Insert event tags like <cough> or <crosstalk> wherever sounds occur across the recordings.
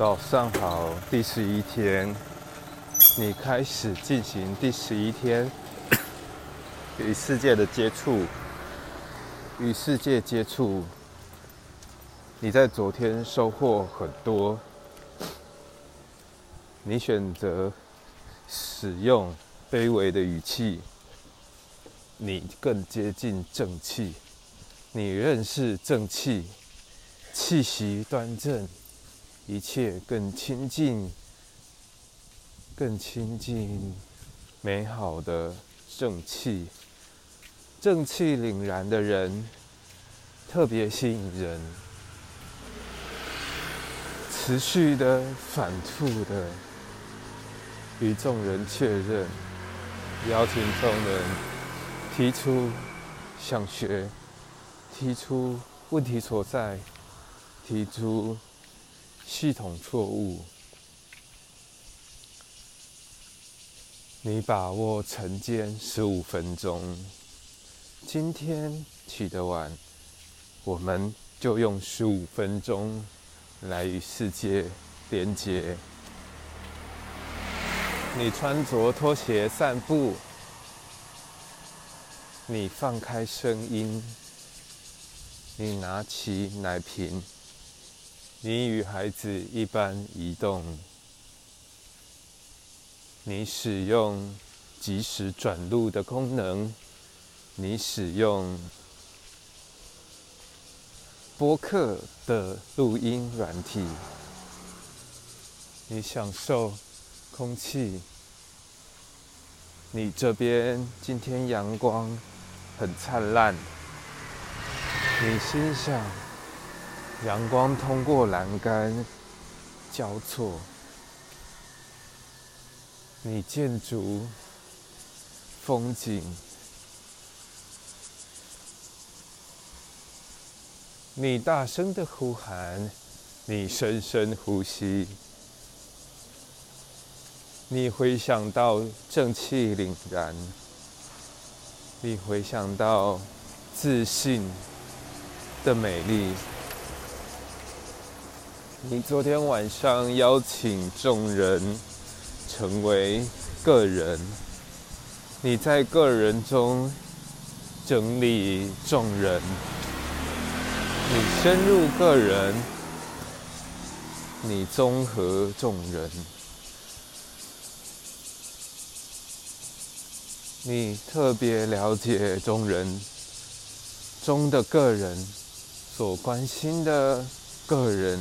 早上好，第十一天，你开始进行第十一天 <coughs> 与世界的接触，与世界接触。你在昨天收获很多，你选择使用卑微的语气，你更接近正气，你认识正气，气息端正。一切更亲近，更亲近美好的正气，正气凛然的人特别吸引人，持续的、反复的与众人确认，邀请众人提出想学，提出问题所在，提出。系统错误，你把握晨间十五分钟。今天起得晚，我们就用十五分钟来与世界连接。你穿着拖鞋散步，你放开声音，你拿起奶瓶。你与孩子一般移动，你使用即时转录的功能，你使用播客的录音软体，你享受空气，你这边今天阳光很灿烂，你心想。阳光通过栏杆交错，你建筑风景，你大声的呼喊，你深深呼吸，你回想到正气凛然，你回想到自信的美丽。你昨天晚上邀请众人成为个人，你在个人中整理众人，你深入个人，你综合众人，你特别了解众人中的个人所关心的个人。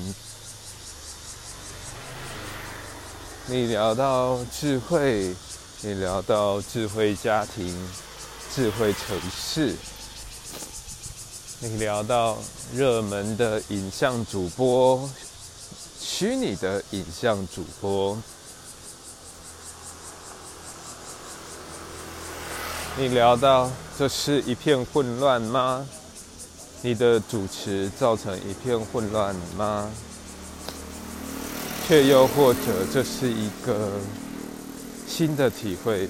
你聊到智慧，你聊到智慧家庭、智慧城市，你聊到热门的影像主播、虚拟的影像主播，你聊到这是一片混乱吗？你的主持造成一片混乱吗？却又或者，这是一个新的体会。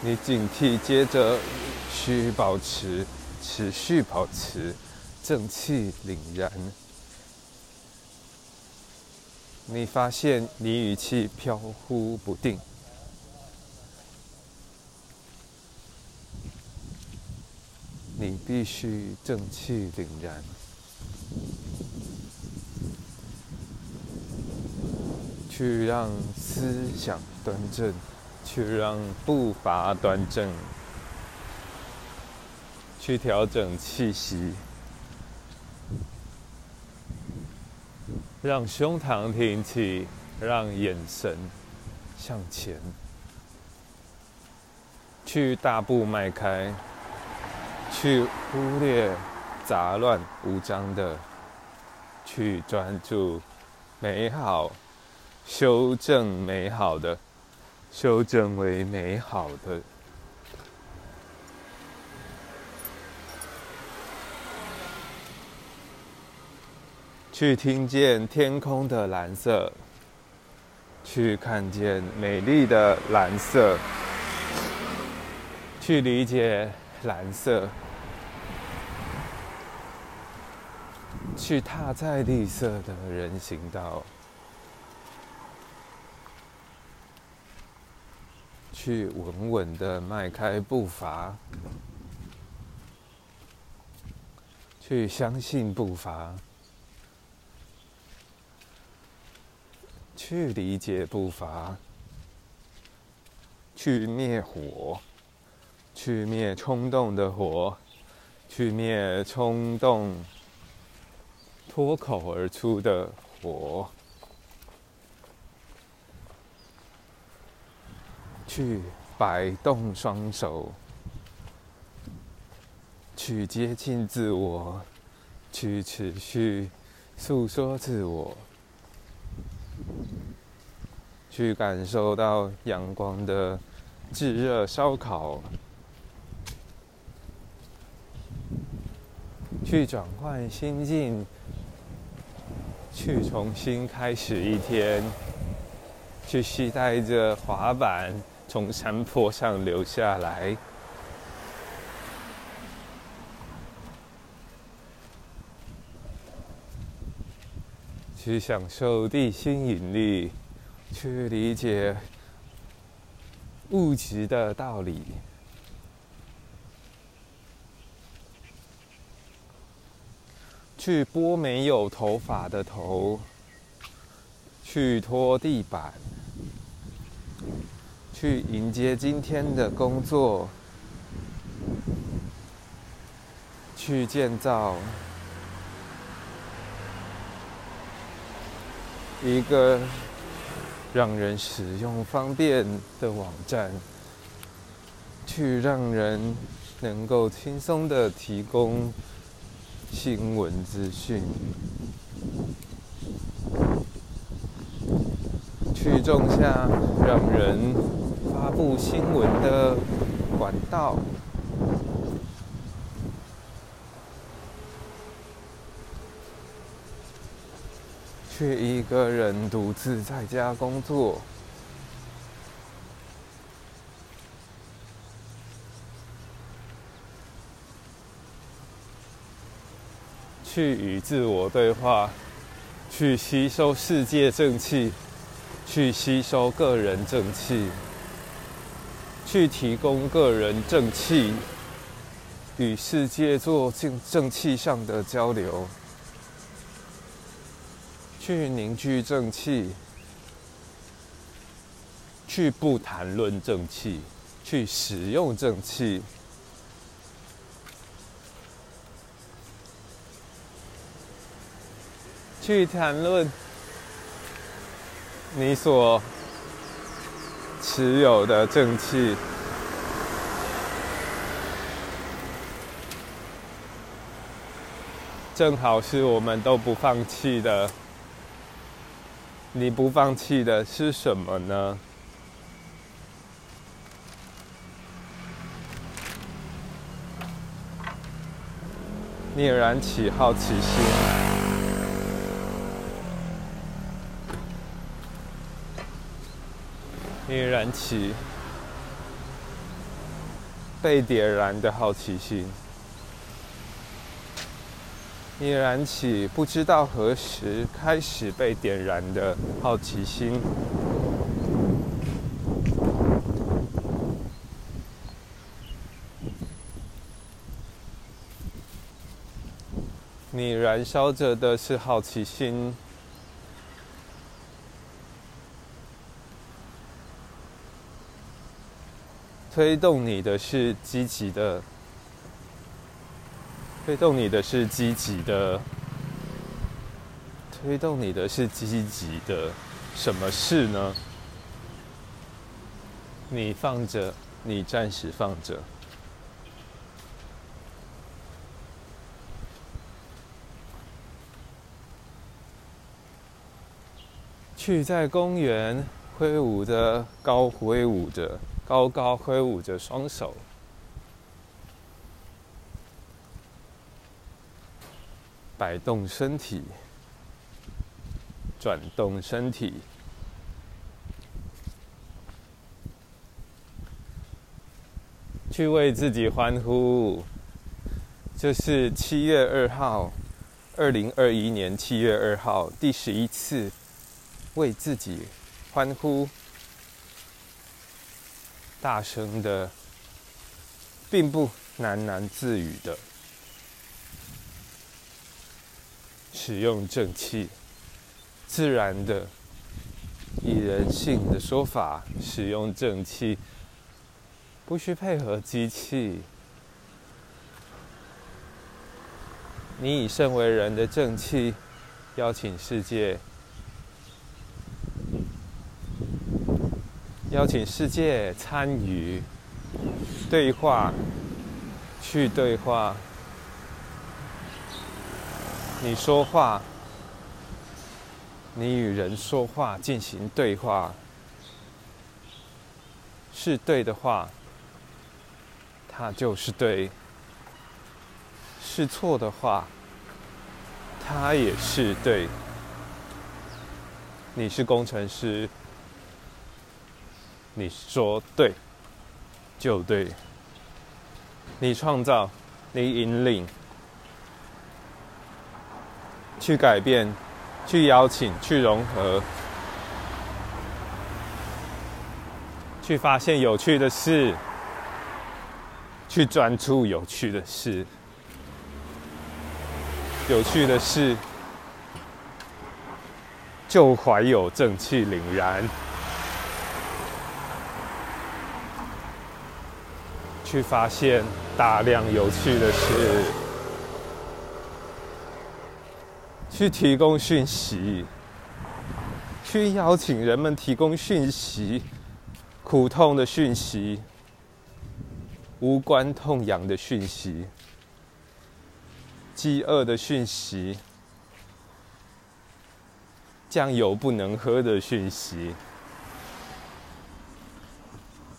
你警惕，接着需保持，持续保持正气凛然。你发现你语气飘忽不定，你必须正气凛然。去让思想端正，去让步伐端正，去调整气息，让胸膛挺起，让眼神向前，去大步迈开，去忽略杂乱无章的，去专注美好。修正美好的，修正为美好的。去听见天空的蓝色，去看见美丽的蓝色，去理解蓝色。去踏在绿色的人行道，去稳稳的迈开步伐，去相信步伐，去理解步伐，去灭火，去灭冲动的火，去灭冲动。脱口而出的火，去摆动双手，去接近自我，去持续诉说自我，去感受到阳光的炙热烧烤，去转换心境。去重新开始一天，去期待着滑板从山坡上流下来，去享受地心引力，去理解物质的道理。去拨没有头发的头，去拖地板，去迎接今天的工作，去建造一个让人使用方便的网站，去让人能够轻松的提供。新闻资讯，去种下让人发布新闻的管道，却一个人独自在家工作。去与自我对话，去吸收世界正气，去吸收个人正气，去提供个人正气，与世界做正正气上的交流，去凝聚正气，去不谈论正气，去使用正气。去谈论你所持有的正气，正好是我们都不放弃的。你不放弃的是什么呢？你燃起好奇心。你燃起被点燃的好奇心，你燃起不知道何时开始被点燃的好奇心，你燃烧着的是好奇心。推动你的是积极的，推动你的是积极的，推动你的是积极的，什么事呢？你放着，你暂时放着，去在公园挥舞着，高挥舞着。高高挥舞着双手，摆动身体，转动身体，去为自己欢呼。这是七月二号，二零二一年七月二号第十一次为自己欢呼，大声的，并不喃喃自语的使用正气，自然的以人性的说法使用正气，不需配合机器。你以身为人的正气，邀请世界，邀请世界参与对话，去对话。你说话，你与人说话进行对话，是对的话，它就是对。是错的话，他也是对。你是工程师，你说对就对。你创造，你引领，去改变，去邀请，去融合，去发现有趣的事，去专注有趣的事。有趣的事，就怀有正气凛然，去发现大量有趣的事，去提供讯息，去邀请人们提供讯息，苦痛的讯息，无关痛痒的讯息。饥饿的讯息，酱油不能喝的讯息，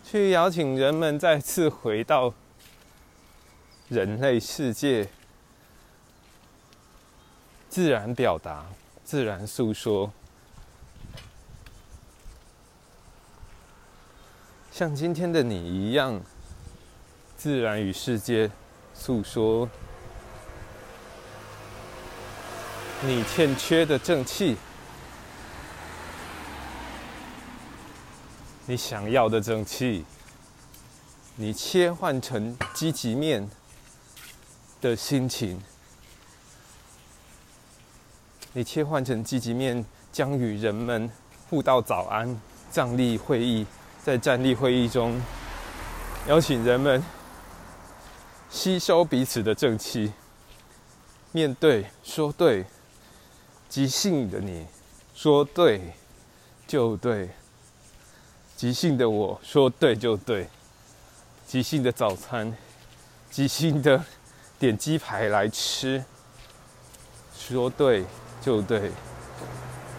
去邀请人们再次回到人类世界，自然表达，自然诉说，像今天的你一样，自然与世界诉说。你欠缺的正气，你想要的正气，你切换成积极面的心情，你切换成积极面，将与人们互道早安。站立会议，在站立会议中，邀请人们吸收彼此的正气，面对说对。即兴的你说对就对，即兴的我说对就对，即兴的早餐，即兴的点鸡排来吃，说对就对，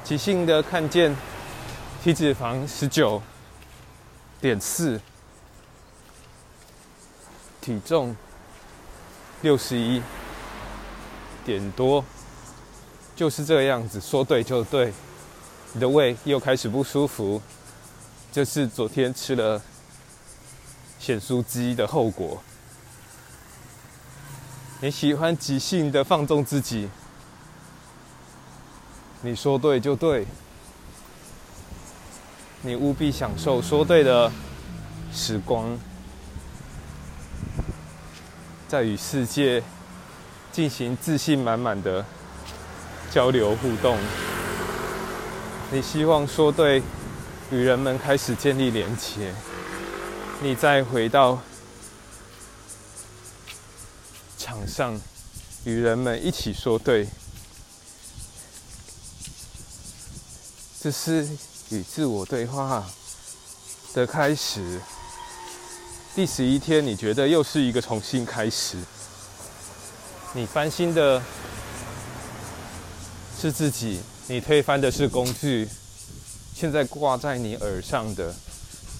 即兴的看见体脂肪十九点四，体重六十一点多。就是这个样子，说对就对。你的胃又开始不舒服，就是昨天吃了咸酥鸡的后果。你喜欢即兴的放纵自己，你说对就对。你务必享受说对的时光，在与世界进行自信满满的。交流互动，你希望说对，与人们开始建立连结，你再回到场上，与人们一起说对，这是与自我对话的开始。第十一天，你觉得又是一个重新开始，你翻新的。是自己，你推翻的是工具。现在挂在你耳上的，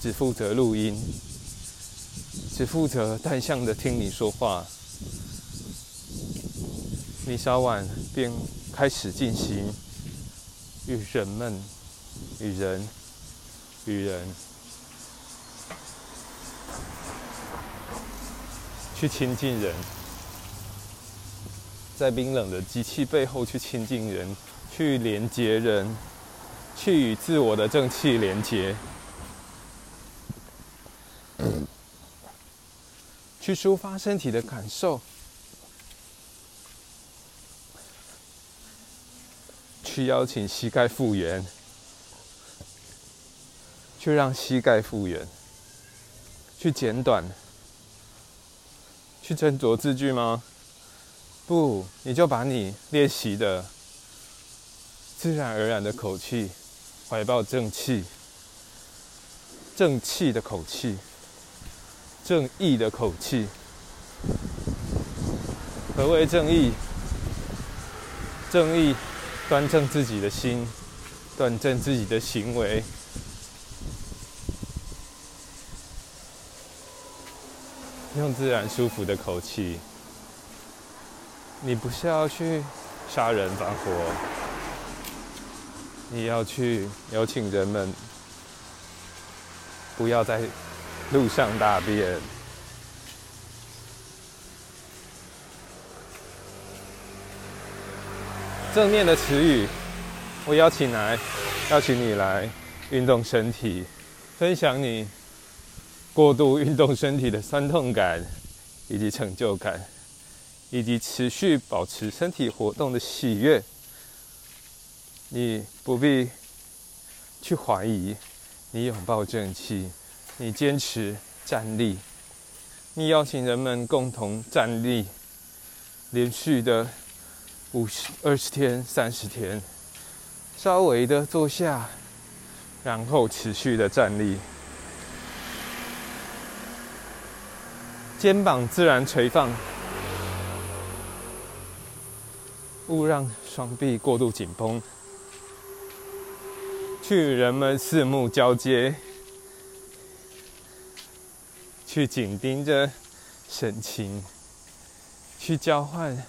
只负责录音，只负责单向的听你说话。你稍晚便开始进行与人们、与人、与人去亲近人，在冰冷的机器背后去亲近人，去连接人，去与自我的正气连接，去抒发身体的感受，去邀请膝盖复原，去让膝盖复原，去剪短，去斟酌字句吗？不，你就把你练习的自然而然的口气，怀抱正气，正气的口气，正义的口气。何为正义？正义，端正自己的心，端正自己的行为，用自然舒服的口气。你不是要去杀人放火，你要去邀请人们不要在路上大便。正面的词语，我邀请来，邀请你来运动身体，分享你过度运动身体的酸痛感以及成就感。以及持续保持身体活动的喜悦，你不必去怀疑。你拥抱正气，你坚持站立，你邀请人们共同站立，连续的五十二十天、三十天，稍微的坐下，然后持续的站立，肩膀自然垂放。勿让双臂过度紧绷，去人们四目交接，去紧盯着神情，去交换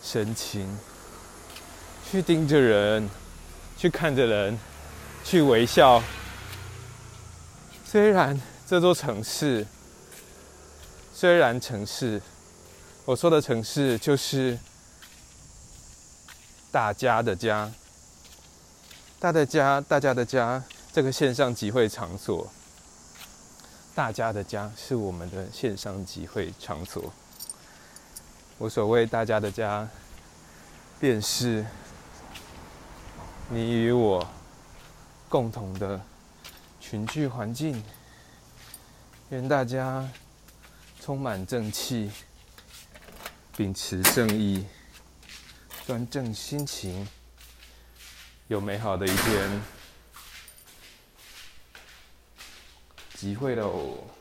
神情，去盯着人，去看着人，去微笑。虽然这座城市，虽然城市，我说的城市就是。大家的家，大的家，大家的家，这个线上集会场所，大家的家是我们的线上集会场所。我所谓大家的家，便是你与我共同的群聚环境。愿大家充满正气，秉持正义。端正心情，有美好的一天，机会喽！